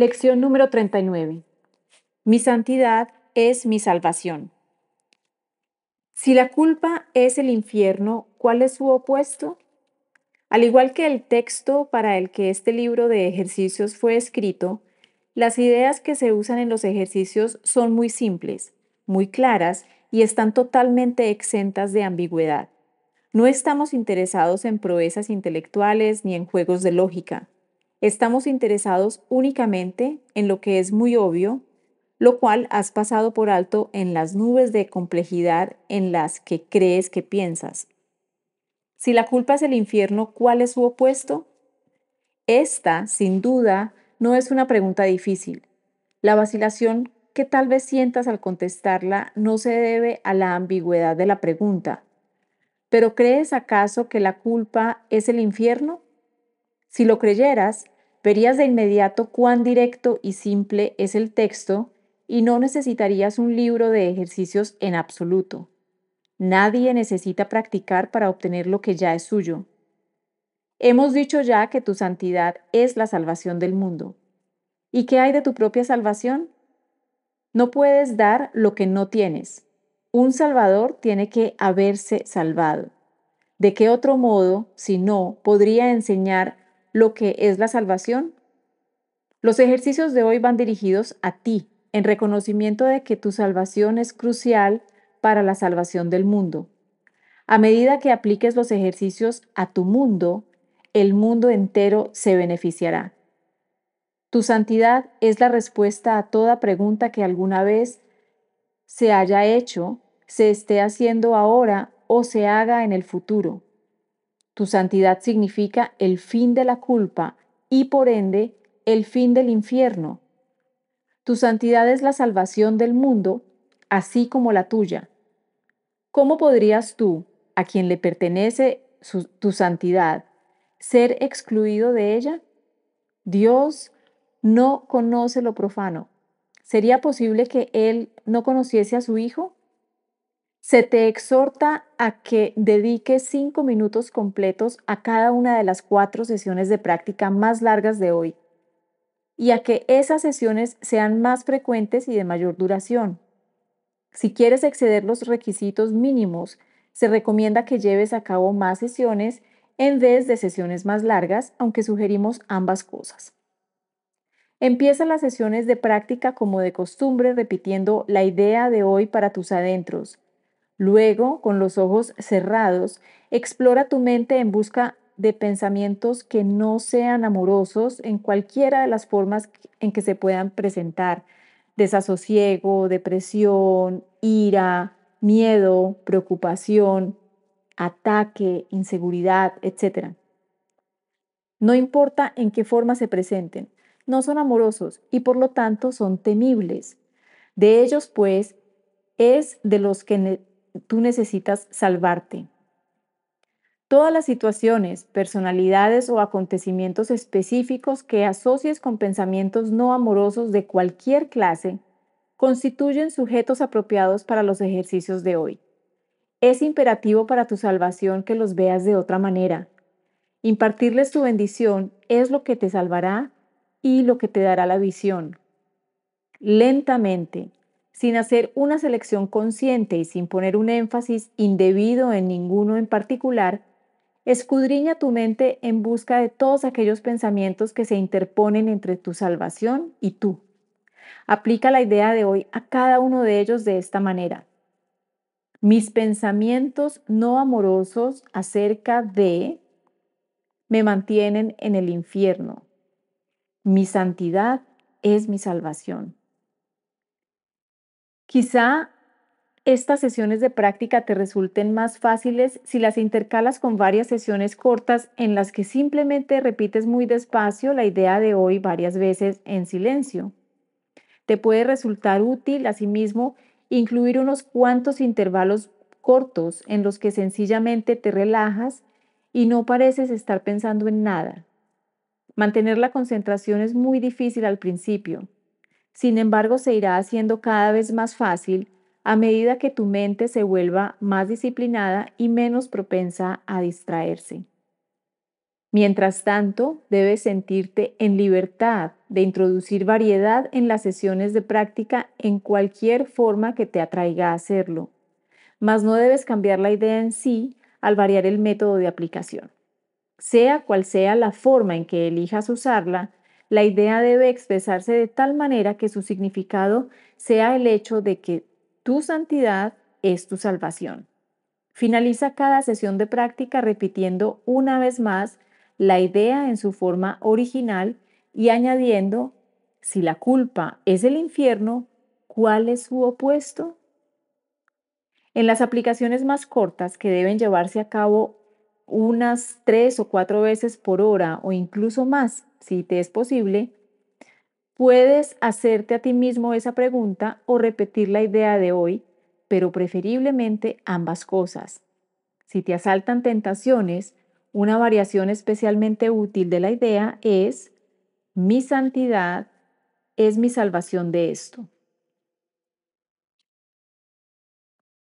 Lección número 39. Mi santidad es mi salvación. Si la culpa es el infierno, ¿cuál es su opuesto? Al igual que el texto para el que este libro de ejercicios fue escrito, las ideas que se usan en los ejercicios son muy simples, muy claras y están totalmente exentas de ambigüedad. No estamos interesados en proezas intelectuales ni en juegos de lógica. Estamos interesados únicamente en lo que es muy obvio, lo cual has pasado por alto en las nubes de complejidad en las que crees que piensas. Si la culpa es el infierno, ¿cuál es su opuesto? Esta, sin duda, no es una pregunta difícil. La vacilación que tal vez sientas al contestarla no se debe a la ambigüedad de la pregunta. ¿Pero crees acaso que la culpa es el infierno? Si lo creyeras, verías de inmediato cuán directo y simple es el texto y no necesitarías un libro de ejercicios en absoluto. Nadie necesita practicar para obtener lo que ya es suyo. Hemos dicho ya que tu santidad es la salvación del mundo. ¿Y qué hay de tu propia salvación? No puedes dar lo que no tienes. Un Salvador tiene que haberse salvado. ¿De qué otro modo, si no, podría enseñar lo que es la salvación? Los ejercicios de hoy van dirigidos a ti, en reconocimiento de que tu salvación es crucial para la salvación del mundo. A medida que apliques los ejercicios a tu mundo, el mundo entero se beneficiará. Tu santidad es la respuesta a toda pregunta que alguna vez se haya hecho, se esté haciendo ahora o se haga en el futuro. Tu santidad significa el fin de la culpa y por ende el fin del infierno. Tu santidad es la salvación del mundo, así como la tuya. ¿Cómo podrías tú, a quien le pertenece tu santidad, ser excluido de ella? Dios no conoce lo profano. ¿Sería posible que Él no conociese a su Hijo? Se te exhorta a que dediques cinco minutos completos a cada una de las cuatro sesiones de práctica más largas de hoy y a que esas sesiones sean más frecuentes y de mayor duración. Si quieres exceder los requisitos mínimos, se recomienda que lleves a cabo más sesiones en vez de sesiones más largas, aunque sugerimos ambas cosas. Empieza las sesiones de práctica como de costumbre repitiendo la idea de hoy para tus adentros. Luego, con los ojos cerrados, explora tu mente en busca de pensamientos que no sean amorosos en cualquiera de las formas en que se puedan presentar. Desasosiego, depresión, ira, miedo, preocupación, ataque, inseguridad, etc. No importa en qué forma se presenten, no son amorosos y por lo tanto son temibles. De ellos, pues, es de los que tú necesitas salvarte. Todas las situaciones, personalidades o acontecimientos específicos que asocies con pensamientos no amorosos de cualquier clase constituyen sujetos apropiados para los ejercicios de hoy. Es imperativo para tu salvación que los veas de otra manera. Impartirles tu bendición es lo que te salvará y lo que te dará la visión. Lentamente, sin hacer una selección consciente y sin poner un énfasis indebido en ninguno en particular, escudriña tu mente en busca de todos aquellos pensamientos que se interponen entre tu salvación y tú. Aplica la idea de hoy a cada uno de ellos de esta manera. Mis pensamientos no amorosos acerca de me mantienen en el infierno. Mi santidad es mi salvación. Quizá estas sesiones de práctica te resulten más fáciles si las intercalas con varias sesiones cortas en las que simplemente repites muy despacio la idea de hoy varias veces en silencio. Te puede resultar útil asimismo incluir unos cuantos intervalos cortos en los que sencillamente te relajas y no pareces estar pensando en nada. Mantener la concentración es muy difícil al principio. Sin embargo, se irá haciendo cada vez más fácil a medida que tu mente se vuelva más disciplinada y menos propensa a distraerse. Mientras tanto, debes sentirte en libertad de introducir variedad en las sesiones de práctica en cualquier forma que te atraiga a hacerlo, mas no debes cambiar la idea en sí al variar el método de aplicación. Sea cual sea la forma en que elijas usarla, la idea debe expresarse de tal manera que su significado sea el hecho de que tu santidad es tu salvación. Finaliza cada sesión de práctica repitiendo una vez más la idea en su forma original y añadiendo, si la culpa es el infierno, ¿cuál es su opuesto? En las aplicaciones más cortas que deben llevarse a cabo unas tres o cuatro veces por hora o incluso más, si te es posible, puedes hacerte a ti mismo esa pregunta o repetir la idea de hoy, pero preferiblemente ambas cosas. Si te asaltan tentaciones, una variación especialmente útil de la idea es, mi santidad es mi salvación de esto.